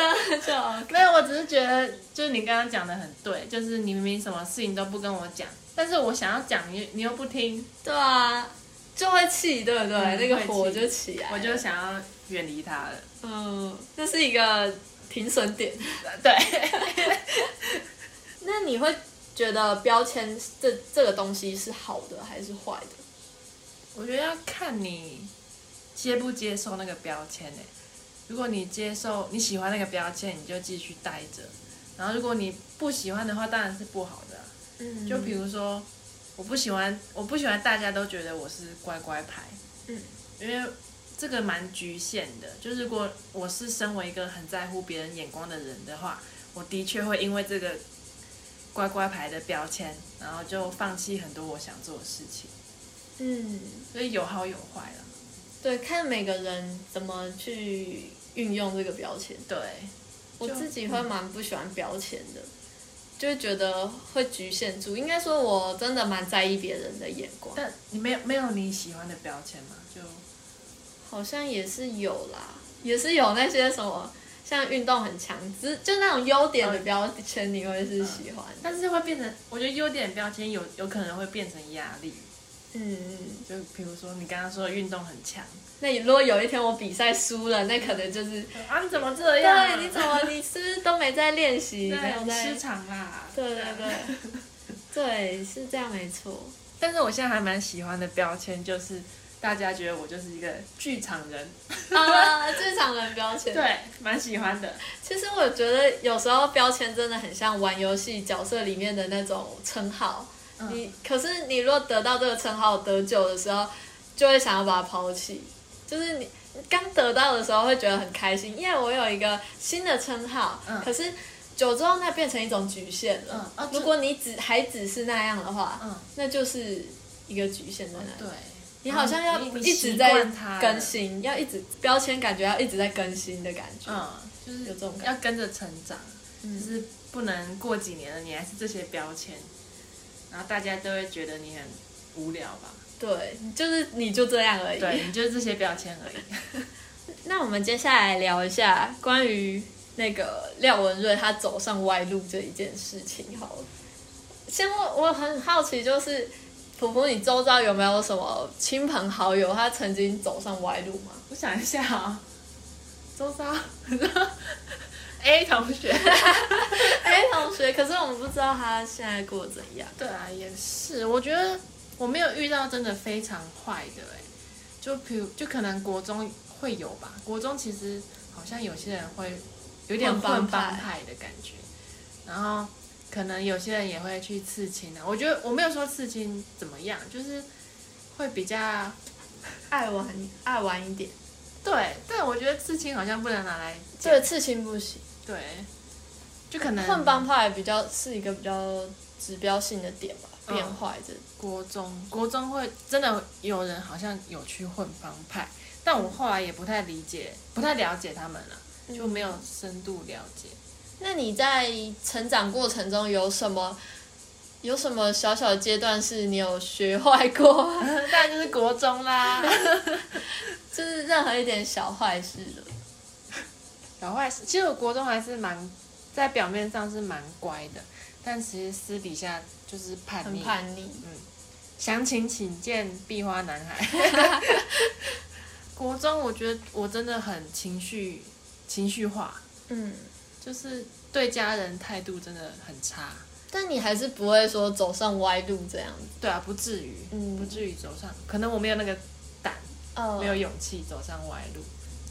就没有。我只是觉得，就是你刚刚讲的很对，就是你明明什么事情都不跟我讲，但是我想要讲，你你又不听，对啊。就会气，对不对？那个火就起来，我就想要远离他了。嗯，这是一个停损点。对。那你会觉得标签这这个东西是好的还是坏的？我觉得要看你接不接受那个标签诶。如果你接受你喜欢那个标签，你就继续带着。然后如果你不喜欢的话，当然是不好的。嗯。就比如说。我不喜欢，我不喜欢大家都觉得我是乖乖牌，嗯，因为这个蛮局限的。就是如果我是身为一个很在乎别人眼光的人的话，我的确会因为这个乖乖牌的标签，然后就放弃很多我想做的事情。嗯，所以有好有坏了。对，看每个人怎么去运用这个标签。对，我自己会蛮不喜欢标签的。就会觉得会局限住，应该说我真的蛮在意别人的眼光。但你没有没有你喜欢的标签吗？就好像也是有啦，也是有那些什么像运动很强，只就那种优点的标签，你会是喜欢。但是会变成，我觉得优点标签有有可能会变成压力。嗯，就比如说你刚刚说运动很强。那你如果有一天我比赛输了，那可能就是啊，你怎么这样？对，你怎么你是不是都没在练习？没有失常啦。对对对，对，是这样没错。但是我现在还蛮喜欢的标签，就是大家觉得我就是一个剧场人 [LAUGHS] 啊，剧场人标签。对，蛮喜欢的。其实我觉得有时候标签真的很像玩游戏角色里面的那种称号。你可是你如果得到这个称号得久的时候，就会想要把它抛弃。就是你刚得到的时候会觉得很开心，因为我有一个新的称号。嗯。可是久之后，那变成一种局限了。嗯。如果你只还只是那样的话，嗯，那就是一个局限在那里。对。你好像要一直在更新，要一直标签，感觉要一直在更新的感觉。嗯，就是有这种要跟着成长，就是不能过几年了，你还是这些标签，然后大家都会觉得你很无聊吧。对，就是你就这样而已。对，你就是这些标签而已。[LAUGHS] [LAUGHS] 那我们接下来聊一下关于那个廖文瑞他走上歪路这一件事情好了。先我我很好奇，就是普普，你周遭有没有什么亲朋好友他曾经走上歪路吗？我想一下啊，周遭。[LAUGHS] A 同学，[LAUGHS] A 同学，可是我们不知道他现在过得怎样。对啊，也是，我觉得。我没有遇到真的非常坏的哎，就比如就可能国中会有吧，国中其实好像有些人会有点混帮派的感觉，然后可能有些人也会去刺青啊。我觉得我没有说刺青怎么样，就是会比较爱玩爱玩一点，对，但我觉得刺青好像不能拿来这个刺青不行。对，就可能混帮派比较是一个比较指标性的点吧，嗯变坏这。国中，国中会真的有人好像有去混帮派，但我后来也不太理解，不太了解他们了，就没有深度了解。那你在成长过程中有什么有什么小小的阶段是你有学坏过，[LAUGHS] 当然就是国中啦，[LAUGHS] 就是任何一点小坏事的？小坏事。其实我国中还是蛮，在表面上是蛮乖的，但其实私底下就是叛逆。很叛逆。嗯详情请见壁花男孩。[LAUGHS] 国中我觉得我真的很情绪情绪化，嗯，就是对家人态度真的很差。但你还是不会说走上歪路这样子。对啊，不至于，嗯不至于走上，可能我没有那个胆，哦没有勇气走上歪路。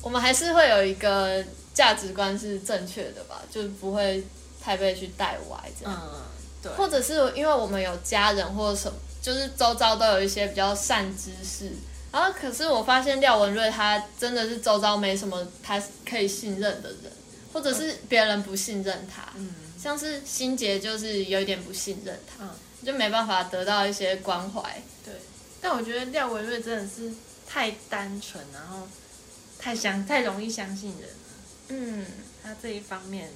我们还是会有一个价值观是正确的吧，就是不会太被去带歪这样。嗯，对，或者是因为我们有家人或者什么，就是周遭都有一些比较善知识。然后可是我发现廖文瑞他真的是周遭没什么他可以信任的人，或者是别人不信任他，嗯像是心杰就是有一点不信任他，嗯，就没办法得到一些关怀。对。但我觉得廖文瑞真的是太单纯，然后太相太容易相信人了。嗯，他这一方面，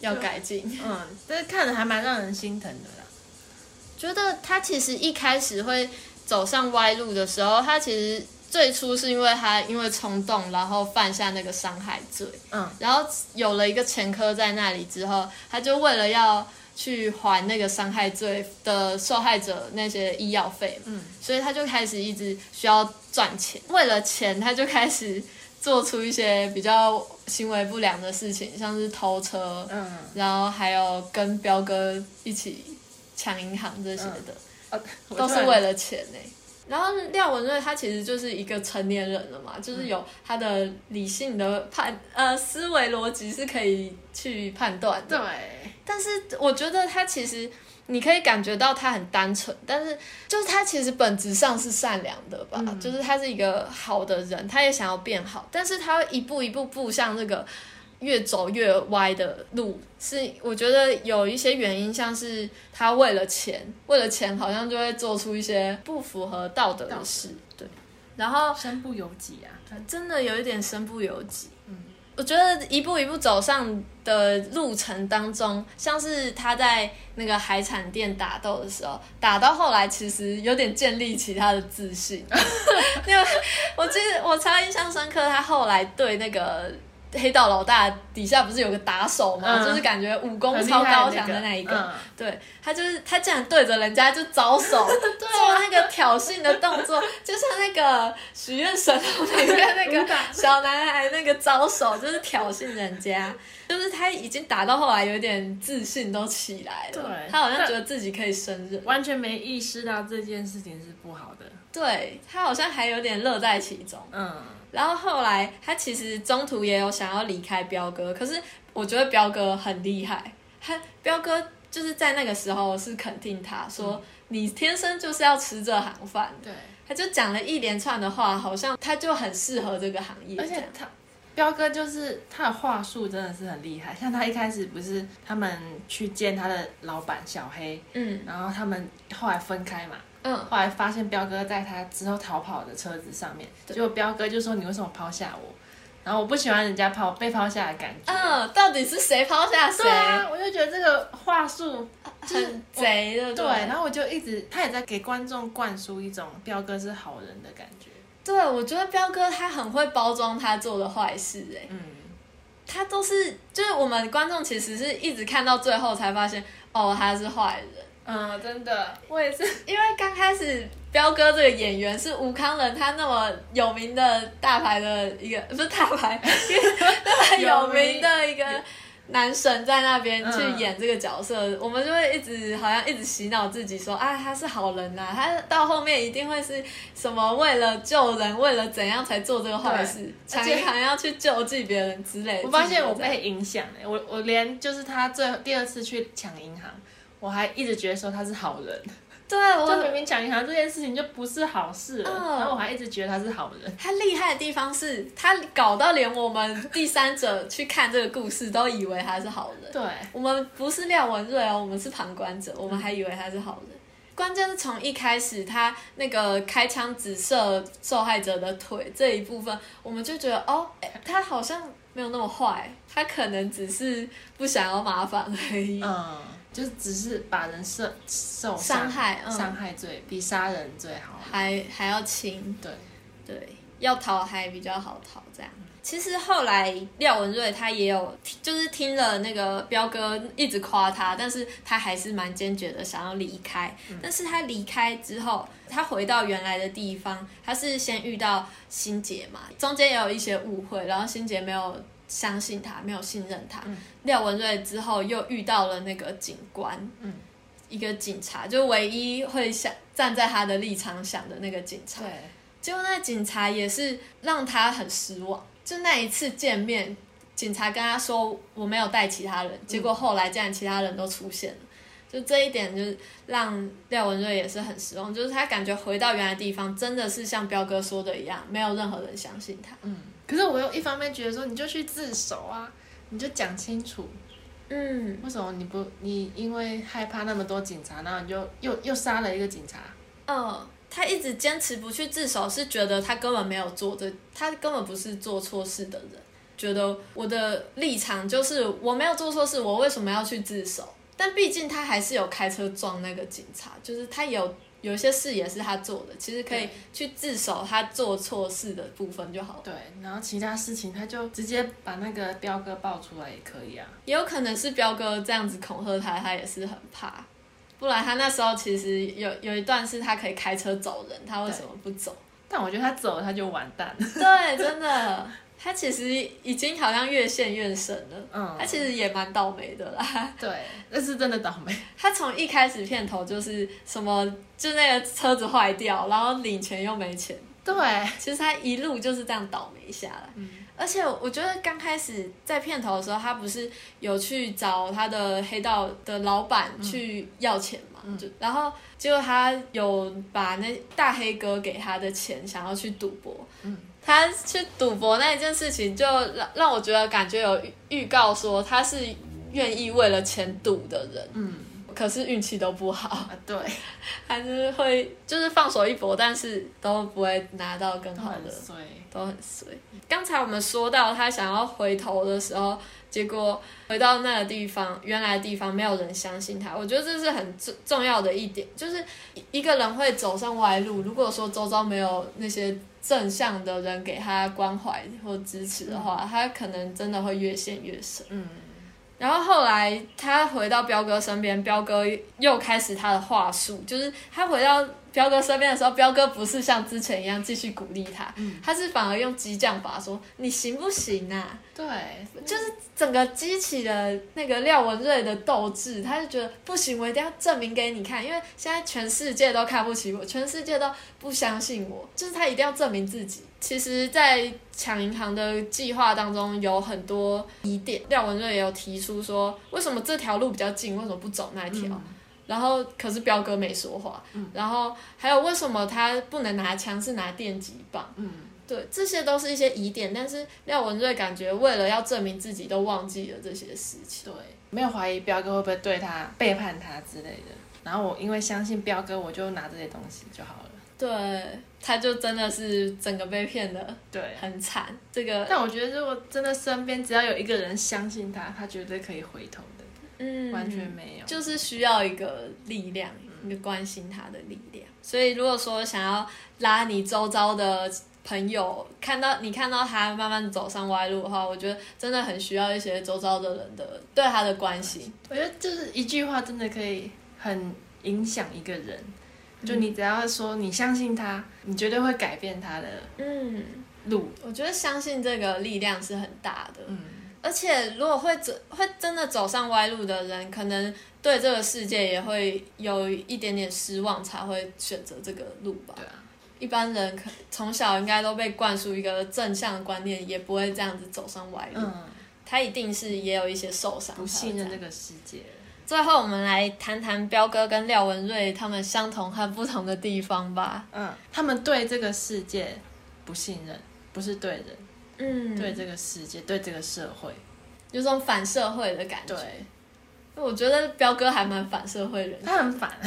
要改进。[LAUGHS] 嗯，但是看着还蛮让人心疼的啦。觉得他其实一开始会走上歪路的时候，他其实最初是因为他因为冲动，然后犯下那个伤害罪，嗯。然后有了一个前科在那里之后，他就为了要去还那个伤害罪的受害者那些医药费，嗯，所以他就开始一直需要赚钱，为了钱，他就开始做出一些比较行为不良的事情，像是偷车，嗯，然后还有跟彪哥一起抢银行这些的，呃，都是为了钱呢、然后廖文瑞他其实就是一个成年人了嘛，就是有他的理性的判呃思维逻辑是可以去判断的。对，但是我觉得他其实你可以感觉到他很单纯，但是就是他其实本质上是善良的吧，嗯就是他是一个好的人，他也想要变好，但是他会一步一步步向这个越走越歪的路。是我觉得有一些原因，像是他为了钱，为了钱好像就会做出一些不符合道德的事，对。然后身不由己啊。真的有一点身不由己。嗯，我觉得一步一步走上的路程当中，像是他在那个海产店打斗的时候，打到后来其实有点建立起他的自信。[LAUGHS] 因为我记得我超印象深刻，他后来对那个。黑道老大底下不是有个打手吗？嗯。就是感觉武功超高强的那一个，嗯。对他就是他竟然对着人家就招手，[LAUGHS] 做那个挑衅的动作，就像那个许愿神龙里面那个 [LAUGHS] 小男孩那个招手，就是挑衅人家。就是他已经打到后来有点自信都起来了，对他好像觉得自己可以胜任，完全没意识到这件事情是不好的。对他好像还有点乐在其中。嗯，然后后来他其实中途也有想要离开彪哥，可是我觉得彪哥很厉害，他彪哥就是在那个时候是肯定他说、你天生就是要吃这行饭的，对，他就讲了一连串的话，好像他就很适合这个行业，而且他彪哥就是他的话术真的是很厉害，像他一开始不是他们去见他的老板小黑，嗯。然后他们后来分开嘛，嗯，后来发现彪哥在他之后逃跑的车子上面，结果彪哥就说你为什么抛下我？然后我不喜欢人家抛被抛下的感觉。嗯，到底是谁抛下谁？对啊，我就觉得这个话术就是很贼的，对，然后我就一直他也在给观众灌输一种彪哥是好人的感觉。对，我觉得彪哥他很会包装他做的坏事、哎，嗯，他都是就是我们观众其实是一直看到最后才发现，哦，他是坏人。嗯，真的，我也是。因为刚开始彪哥这个演员是吴康仁，他那么有名的大牌的一个，不是大牌，[LAUGHS] 那么有名的一个男神在那边去嗯演这个角色，我们就会一直好像一直洗脑自己说啊他是好人呐、他到后面一定会是什么为了救人，为了怎样才做这个坏事，对而且抢银行要去救济别人之类的。我发现我被影响哎，我我连就是他最后第二次去抢银行，我还一直觉得说他是好人，对就明明抢银行这件事情就不是好事了，嗯然后我还一直觉得他是好人。他厉害的地方是他搞到连我们第三者去看这个故事都以为他是好人。对，我们不是廖文瑞哦，我们是旁观者，我们还以为他是好人。关键是从一开始他那个开枪指射受害者的腿这一部分，我们就觉得哦，诶他好像没有那么坏，他可能只是不想要麻烦而已。嗯，就是只是把人受受伤害嗯伤害罪比杀人罪好。还还要轻，对，对，要逃还比较好逃这样。其实后来廖文瑞他也有，就是听了那个彪哥一直夸他，但是他还是蛮坚决的想要离开。但是他离开之后，他回到原来的地方，他是先遇到心杰嘛，中间也有一些误会，然后心杰没有相信他，没有信任他。廖文瑞之后又遇到了那个警官，嗯一个警察，就唯一会想站在他的立场想的那个警察。对，结果那警察也是让他很失望。就那一次见面，警察跟他说我没有带其他人，结果后来竟然其他人都出现了。就这一点，就是让廖文瑞也是很失望，就是他感觉回到原来地方，真的是像彪哥说的一样，没有任何人相信他。嗯。可是我又一方面觉得说，你就去自首啊，你就讲清楚，嗯，为什么你不你因为害怕那么多警察，然后你就又又杀了一个警察？嗯，他一直坚持不去自首，是觉得他根本没有做这，他根本不是做错事的人。觉得我的立场就是我没有做错事，我为什么要去自首？但毕竟他还是有开车撞那个警察，就是他有有一些事也是他做的，其实可以去自首他做错事的部分就好了。对，然后其他事情他就直接把那个彪哥爆出来也可以啊。也有可能是彪哥这样子恐吓他，他也是很怕。不然他那时候其实有有一段是他可以开车走人，他为什么不走？但我觉得他走了他就完蛋了。对，真的，他其实已经好像越陷越深了。嗯他其实也蛮倒霉的啦。对，那是真的倒霉。[LAUGHS] 他从一开始片头就是什么，就那个车子坏掉，然后领钱又没钱。对，其实他一路就是这样倒霉下来。而且我觉得刚开始在片头的时候，他不是有去找他的黑道的老板去要钱嘛？就然后结果他有把那大黑哥给他的钱想要去赌博。他去赌博那一件事情，就让让我觉得感觉有预预告说他是愿意为了钱赌的人。嗯可是运气都不好，啊对，[LAUGHS] 还是会就是放手一搏，但是都不会拿到更好的。都很衰。刚才我们说到他想要回头的时候，结果回到那个地方，原来的地方没有人相信他。我觉得这是很重重要的一点，就是一个人会走上歪路。如果说周遭没有那些正向的人给他关怀或支持的话，他可能真的会越陷越深。嗯，然后后来他回到彪哥身边，彪哥又开始他的话术，就是他回到彪哥身边的时候，彪哥不是像之前一样继续鼓励他，他是反而用激将法说你行不行啊？对，就是整个激起了那个廖文瑞的斗志，他就觉得不行，我一定要证明给你看，因为现在全世界都看不起我，全世界都不相信我，就是他一定要证明自己。其实，在抢银行的计划当中有很多疑点，廖文瑞也有提出说，为什么这条路比较近，为什么不走那一条？然后可是彪哥没说话，嗯然后还有为什么他不能拿枪，是拿电击棒？嗯，对，这些都是一些疑点，但是廖文瑞感觉为了要证明自己，都忘记了这些事情。对，没有怀疑彪哥会不会对他背叛他之类的。然后我因为相信彪哥，我就拿这些东西就好了。对，他就真的是整个被骗的对，很惨。这个，但我觉得如果真的身边只要有一个人相信他，他绝对可以回头的，嗯，完全没有。就是需要一个力量，一个关心他的力量。所以如果说想要拉你周遭的朋友，看到你看到他慢慢走上歪路的话，我觉得真的很需要一些周遭的人的对他的关心。我觉得就是一句话，真的可以很影响一个人。就你只要说你相信他，你绝对会改变他的嗯，路。我觉得相信这个力量是很大的。嗯，而而且如果会走会真的走上歪路的人，可能对这个世界也会有一点点失望，才会选择这个路吧。对啊，一般人可从小应该都被灌输一个正向的观念，也不会这样子走上歪路。嗯，他一定是也有一些受伤，不信任这个。个世界。最后，我们来谈谈彪哥跟廖文瑞他们相同和不同的地方吧。嗯，他们对这个世界不信任，不是对人，嗯，对这个世界，对这个社会。有种反社会的感觉。对，我觉得彪哥还蛮反社会人，他很反，[LAUGHS]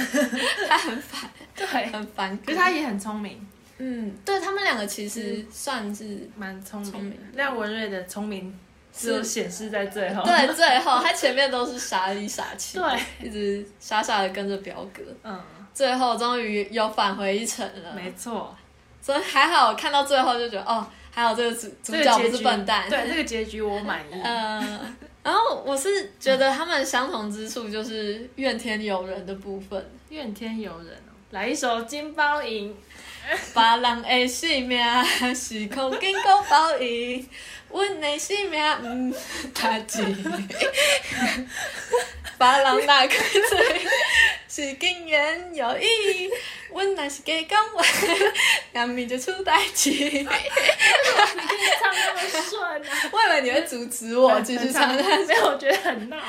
他很反，对，很反骨。可是他也很聪明，嗯，对他们两个其实算是蛮聪聪明明。廖文瑞的聪明只是有显示在最后。对，最后他前面都是傻里傻气，对，一直傻傻的跟着彪哥，嗯，最后终于有返回一程了。没错，所以还好看到最后就觉得哦，还有这个主主角不是笨蛋。对这个结局我满意。[LAUGHS] 嗯，然后我是觉得他们相同之处就是怨天尤人的部分，怨天尤人哦，来一首《金包银》。[LAUGHS] [LAUGHS] 别人的性命是靠经过报应，阮的性命唔值钱。别人打开嘴是经言有意，阮若是假讲话，难免就出代志。唱那么顺啊！我以为你会阻止我继续唱。[LAUGHS] 没有，我觉得很闹。[LAUGHS]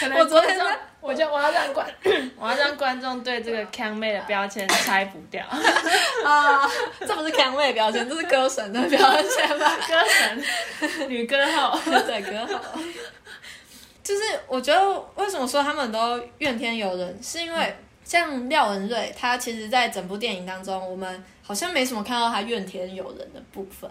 可能我昨天观众在我就我要让观，[COUGHS] 我要让观众对这个康妹的标签拆不掉。[LAUGHS] 啊，这不是康妹的标签，这是歌神的标签吧？歌神，女歌后，对，歌好。就是我觉得为什么说他们都怨天尤人，是因为像廖文瑞，他其实，在整部电影当中，我们好像没什么看到他怨天尤人的部分，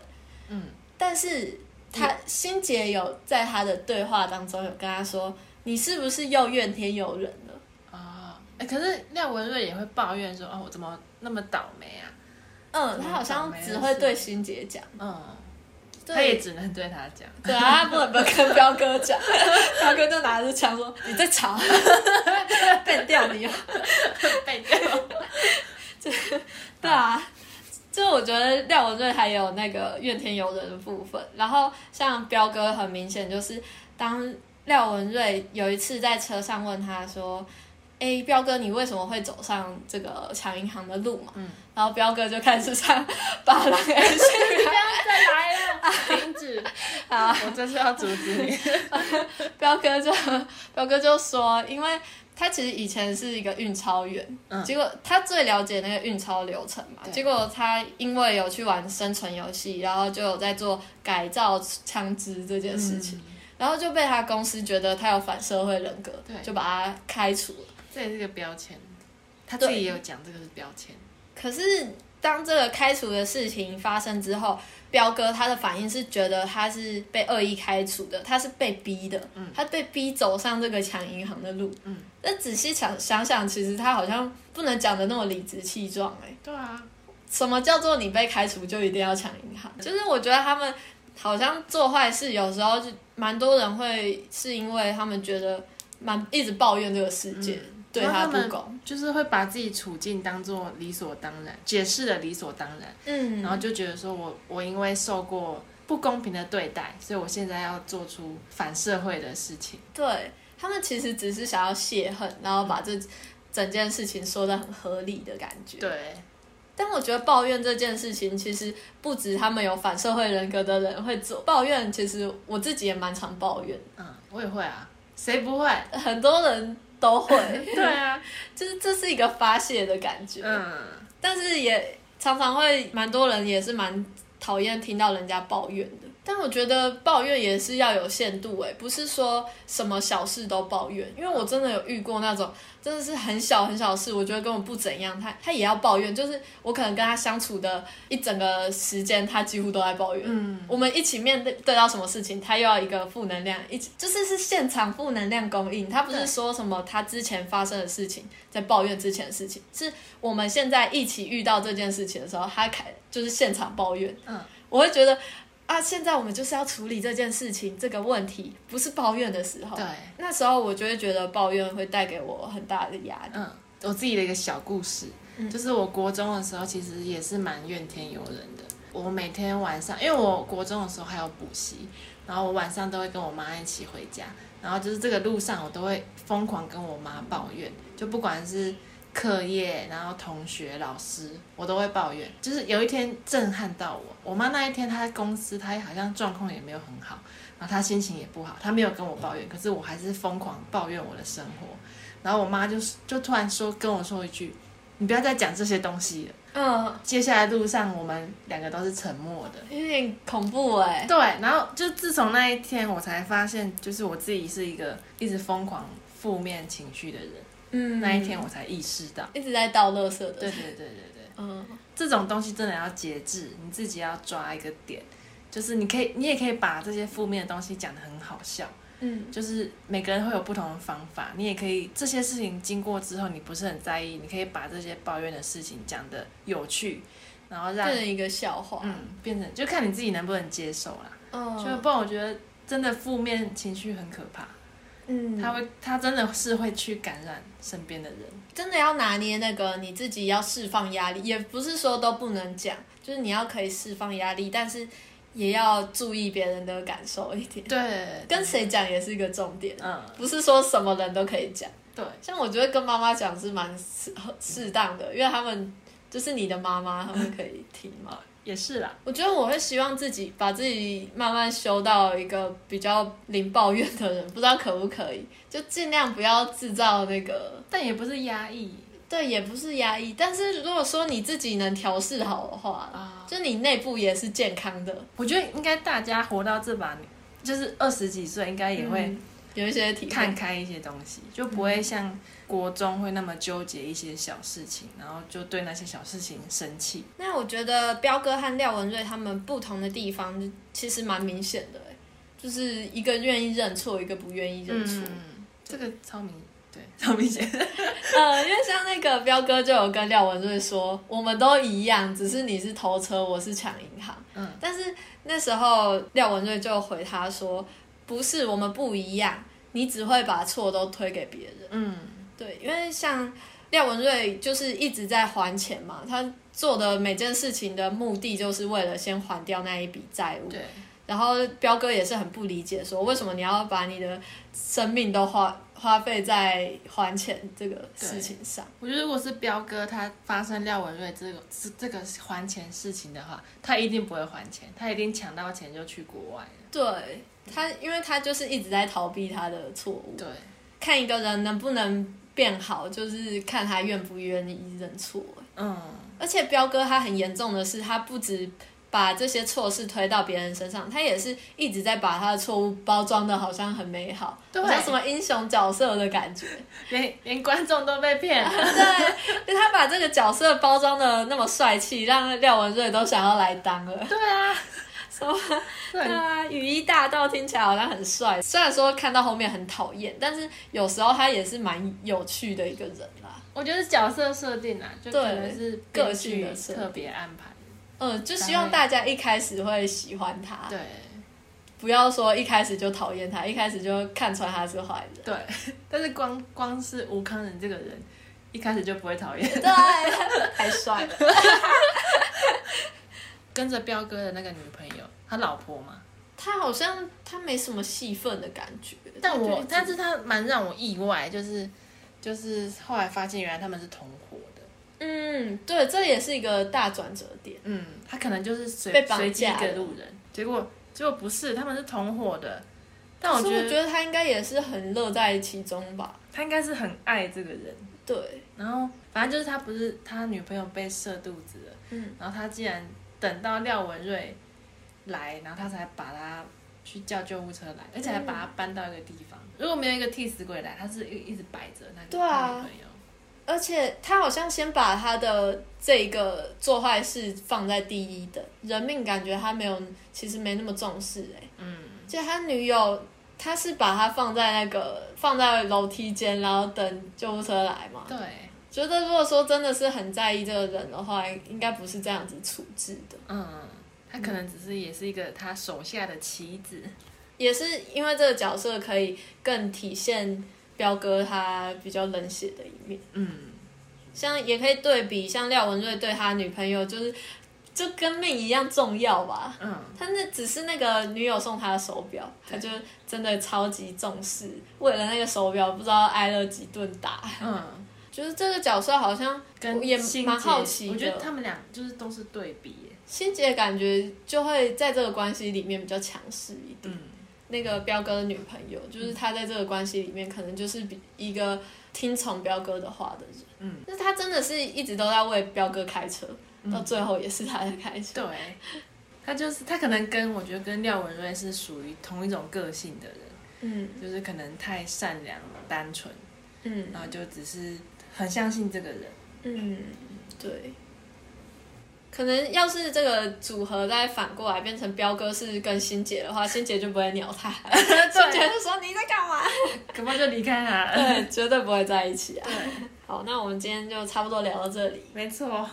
嗯，但是他心杰有在他的对话当中有跟他说：“你是不是又怨天尤人了？啊，哎，可是廖文瑞也会抱怨说，哦，我怎么那么倒霉啊？？”嗯，他好像只会对心杰讲，嗯，对他也只能对他讲。对啊，他不能不能跟彪哥讲，彪哥就拿着枪说：“你在吵，[LAUGHS] 变掉你 [LAUGHS] 了。”被掉。对啊，就我觉得廖文瑞还有那个怨天尤人的部分，然后像彪哥很明显就是当廖文瑞有一次在车上问他说：“哎，彪哥，你为什么会走上这个抢银行的路嘛？”嗯然后彪哥就开始唱《巴郎 A 不要再来止！啊，我这是要阻止你。[LAUGHS] 彪哥就彪哥就说，因为他其实以前是一个运钞员，嗯结果他最了解那个运钞流程嘛，结果他因为有去玩生存游戏，然后就有在做改造枪支这件事情，然后就被他公司觉得他有反社会人格，对就把他开除了。这也是个标签，他自己也有讲这个是标签。可是当这个开除的事情发生之后，彪哥他的反应是觉得他是被恶意开除的，他是被逼的，嗯。他被逼走上这个抢银行的路。嗯，那仔细想想想，其实他好像不能讲的那么理直气壮哎、对啊，什么叫做你被开除就一定要抢银行？就是我觉得他们好像做坏事，有时候就蛮多人会是因为他们觉得蛮一直抱怨这个世界、对他不公，就是会把自己处境当做理所当然，解释的理所当然，嗯，然后就觉得说我我因为受过不公平的对待，所以我现在要做出反社会的事情。对他们其实只是想要泄恨，然后把这整件事情说的很合理的感觉。对，但我觉得抱怨这件事情，其实不止他们有反社会人格的人会做抱怨，其实我自己也蛮常抱怨，嗯，我也会啊，谁不会？很多人都会，[LAUGHS] 对啊，就是这是一个发泄的感觉。嗯，但是也常常会蛮多人也是蛮讨厌听到人家抱怨的。但我觉得抱怨也是要有限度诶，不是说什么小事都抱怨。因为我真的有遇过那种真的是很小很小的事，我觉得根本不怎样，他他也要抱怨。就是我可能跟他相处的一整个时间，他几乎都在抱怨。嗯，我们一起面对对到什么事情，他又要一个负能量，一起就是是现场负能量供应。他不是说什么他之前发生的事情在抱怨之前的事情，是我们现在一起遇到这件事情的时候，他开就是现场抱怨。嗯，我会觉得啊，现在我们就是要处理这件事情这个问题，不是抱怨的时候。对，那时候我就会觉得抱怨会带给我很大的压力。嗯，我自己的一个小故事，嗯就是我国中的时候，其实也是蛮怨天尤人的。我每天晚上，因为我国中的时候还有补习，然后我晚上都会跟我妈一起回家，然后就是这个路上我都会疯狂跟我妈抱怨，就不管是课业，然后同学、老师，我都会抱怨。就是有一天震撼到我，我妈那一天她在公司，她好像状况也没有很好，然后她心情也不好，她没有跟我抱怨，可是我还是疯狂抱怨我的生活。然后我妈就是就突然说跟我说一句：“你不要再讲这些东西了。”嗯，接下来路上我们两个都是沉默的。有点恐怖哎、对，然后就自从那一天，我才发现，就是我自己是一个一直疯狂负面情绪的人。嗯，那一天我才意识到，一直在倒垃圾的，对对对对对，嗯，这种东西真的要节制，你自己要抓一个点，就是你可以，你也可以把这些负面的东西讲得很好笑，嗯，就是每个人会有不同的方法，你也可以这些事情经过之后，你不是很在意，你可以把这些抱怨的事情讲的有趣，然后让变成一个笑话，嗯变成就看你自己能不能接受啦。嗯，就不然我觉得真的负面情绪很可怕，嗯，他会他真的是会去感染身边的人。真的要拿捏那个你自己要释放压力，也不是说都不能讲，就是你要可以释放压力，但是也要注意别人的感受一点。对，跟谁讲也是一个重点，嗯不是说什么人都可以讲。对，像我觉得跟妈妈讲是蛮适适当的，因为他们就是你的妈妈，他们可以听嘛。也是啦。我觉得我会希望自己把自己慢慢修到一个比较零抱怨的人，不知道可不可以，[LAUGHS] 就尽量不要制造那个但也不是压抑对，也不是压抑，但是如果说你自己能调试好的话，啊。就你内部也是健康的，我觉得应该大家活到这把年，就是二十几岁，应该也会嗯有一些体看开一些东西，就不会像国中会那么纠结一些小事情，然后就对那些小事情生气。那我觉得彪哥和廖文瑞他们不同的地方，其实蛮明显的欸，就是一个愿意认错，一个不愿意认错。嗯，这个超明，对，[LAUGHS] 超明显。呃，因为像那个彪哥就有跟廖文瑞说，我们都一样，只是你是偷车，我是抢银行。嗯，但是那时候廖文瑞就回他说，不是，我们不一样，你只会把错都推给别人。嗯，对，因为像廖文瑞就是一直在还钱嘛，他做的每件事情的目的就是为了先还掉那一笔债务。对，然后彪哥也是很不理解，说为什么你要把你的生命都花花费在还钱这个事情上？我觉得如果是彪哥他发生廖文瑞这个这这个还钱事情的话，他一定不会还钱，他一定抢到钱就去国外了。对他，因为他就是一直在逃避他的错误。对，看一个人能不能变好，就是看他愿不愿意认错。嗯，而且彪哥他很严重的是，他不止把这些错事推到别人身上，他也是一直在把他的错误包装的好像很美好，好像什么英雄角色的感觉。连连观众都被骗了。[LAUGHS] 对，他把这个角色包装的那么帅气，让廖文瑞都想要来当了。对啊，什么？对对啊，雨衣大道听起来好像很帅，虽然说看到后面很讨厌，但是有时候他也是蛮有趣的一个人啦。我觉得角色设定啊，就可能是个性的特别安排。嗯，就希望大家一开始会喜欢他，对不要说一开始就讨厌他，一开始就看出来他是坏人。对，[LAUGHS] 但是光光是吴康仁这个人，一开始就不会讨厌。对，太帅了。[LAUGHS] 跟着彪哥的那个女朋友，他老婆嘛，他好像他没什么戏份的感觉，但我但是他蛮让我意外，就是就是后来发现原来他们是同伙的。嗯，对，这也是一个大转折点。嗯，他可能就是随随机一个路人，结果结果不是，他们是同伙的。但我觉得我觉得他应该也是很乐在其中吧。他应该是很爱这个人。对，然后反正就是他不是他女朋友被射肚子了，嗯，然后他竟然等到廖文瑞来，然后他才把他去叫救护车来，而且还把他搬到一个地方。如果没有一个替死鬼来，他是一一直摆着那个对啊他女朋友。而且他好像先把他的这个做坏事放在第一的，人命感觉他没有，其实没那么重视哎、嗯，就他女友，他是把他放在那个放在楼梯间，然后等救护车来嘛。对，觉得如果说真的是很在意这个人的话，应该不是这样子处置的。嗯，他可能只是也是一个他手下的棋子。也是因为这个角色可以更体现彪哥他比较冷血的一面。嗯，像也可以对比，像廖文瑞对他女朋友就是就跟命一样重要吧。嗯，他那只是那个女友送他的手表，他就真的超级重视，为了那个手表不知道挨了几顿打。嗯，就是这个角色好像跟也蛮好奇的，我觉得他们俩就是都是对比耶。心姐感觉就会在这个关系里面比较强势一点。嗯，那个彪哥的女朋友，就是他在这个关系里面可能就是比一个听从彪哥的话的人。嗯，但是他真的是一直都在为彪哥开车，到最后也是他在开车。对，他就是他可能跟我觉得跟廖文瑞是属于同一种个性的人，嗯就是可能太善良单纯，嗯然后就只是很相信这个人。嗯，对。可能要是这个组合再反过来变成彪哥是跟欣姐的话，欣姐就不会鸟他，[LAUGHS] 欣姐就说你在干嘛？可能就离开他了。对，绝对不会在一起啊。好，那我们今天就差不多聊到这里。没错，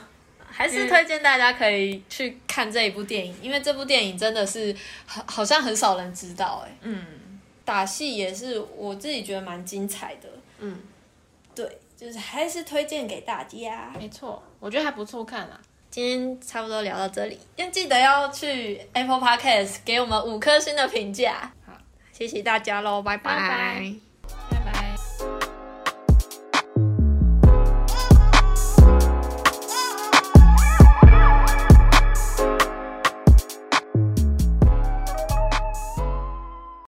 还是推荐大家可以去看这一部电影，因为这部电影真的是好好像很少人知道哎、嗯打戏也是我自己觉得蛮精彩的，嗯，对，就是还是推荐给大家。没错，我觉得还不错看啊。今天差不多聊到这里，要记得要去 Apple Podcast 给我们五颗星的评价。好，谢谢大家喽，拜拜拜